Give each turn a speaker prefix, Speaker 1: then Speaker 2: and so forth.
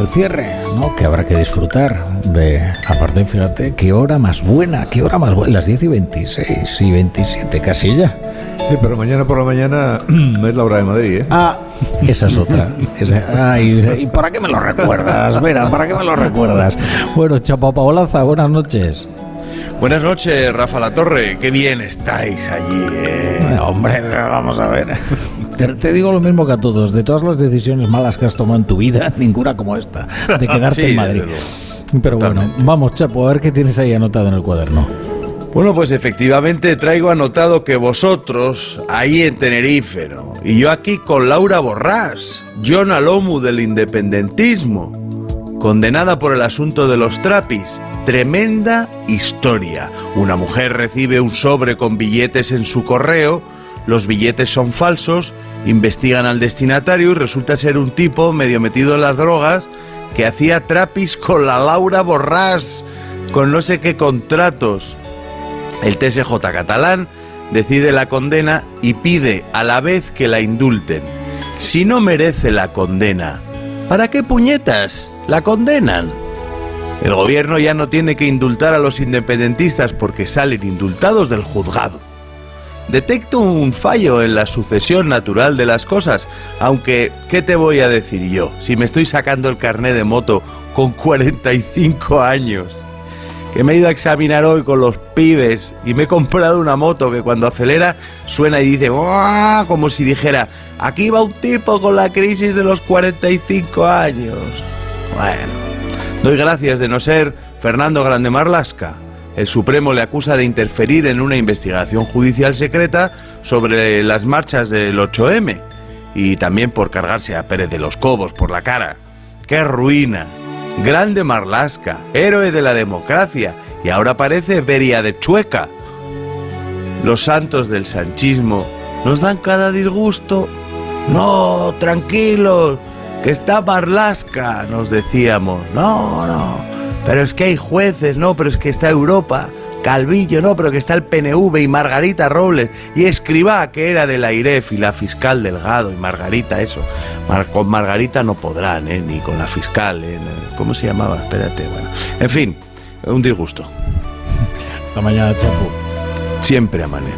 Speaker 1: el cierre, ¿no? Que habrá que disfrutar de, aparte, fíjate, qué hora más buena, qué hora más buena, las 10 y 26 y 27, casi ya.
Speaker 2: Sí, pero mañana por la mañana es la hora de Madrid, ¿eh?
Speaker 1: Ah, esa es otra. ¿Y para qué me lo recuerdas, Vera? ¿Para qué me lo recuerdas? Bueno, Chapa Paolaza, buenas noches.
Speaker 3: Buenas noches, Rafa La Torre. Qué bien estáis allí, ¿eh?
Speaker 1: Hombre, vamos a ver. Te, digo lo mismo que a todos. De todas las decisiones malas que has tomado en tu vida, ninguna como esta, de quedarte en Madrid. Pero bueno, vamos, Chapo, a ver qué tienes ahí anotado en el cuaderno.
Speaker 3: Bueno, pues efectivamente traigo anotado que vosotros, ahí en Tenerife, y yo aquí con Laura Borrás, John Alomu del independentismo, condenada por el asunto de los trapis. Tremenda historia. Una mujer recibe un sobre con billetes en su correo, los billetes son falsos Investigan al destinatario y resulta ser un tipo medio metido en las drogas que hacía trapis con la Laura Borrás, con no sé qué contratos. El TSJ catalán decide la condena y pide a la vez que la indulten. Si no merece la condena, ¿para qué puñetas la condenan? El gobierno ya no tiene que indultar a los independentistas porque salen indultados del juzgado. Detecto un fallo en la sucesión natural de las cosas, aunque, ¿qué te voy a decir yo? Si me estoy sacando el carné de moto con 45 años, que me he ido a examinar hoy con los pibes y me he comprado una moto que cuando acelera suena y dice, como si dijera, aquí va un tipo con la crisis de los 45 años. Bueno, doy gracias de no ser Fernando Grande Marlasca el Supremo le acusa de interferir en una investigación judicial secreta sobre las marchas del 8M y también por cargarse a Pérez de los Cobos por la cara. ¡Qué ruina! Grande Marlasca, héroe de la democracia y ahora parece Beria de Chueca. Los santos del sanchismo nos dan cada disgusto. No, tranquilos, que está Marlasca, nos decíamos. No, no, pero es que hay jueces, no, pero es que está Europa, Calvillo, no, pero que está el PNV y Margarita Robles y Escribá, que era de la IREF y la fiscal Delgado y Margarita, eso. con Margarita no podrán, ¿eh? ni con la fiscal, ¿eh? ¿cómo se llamaba? Espérate, bueno. En fin, un disgusto.
Speaker 1: Hasta mañana, Chapo.
Speaker 3: Siempre amanece.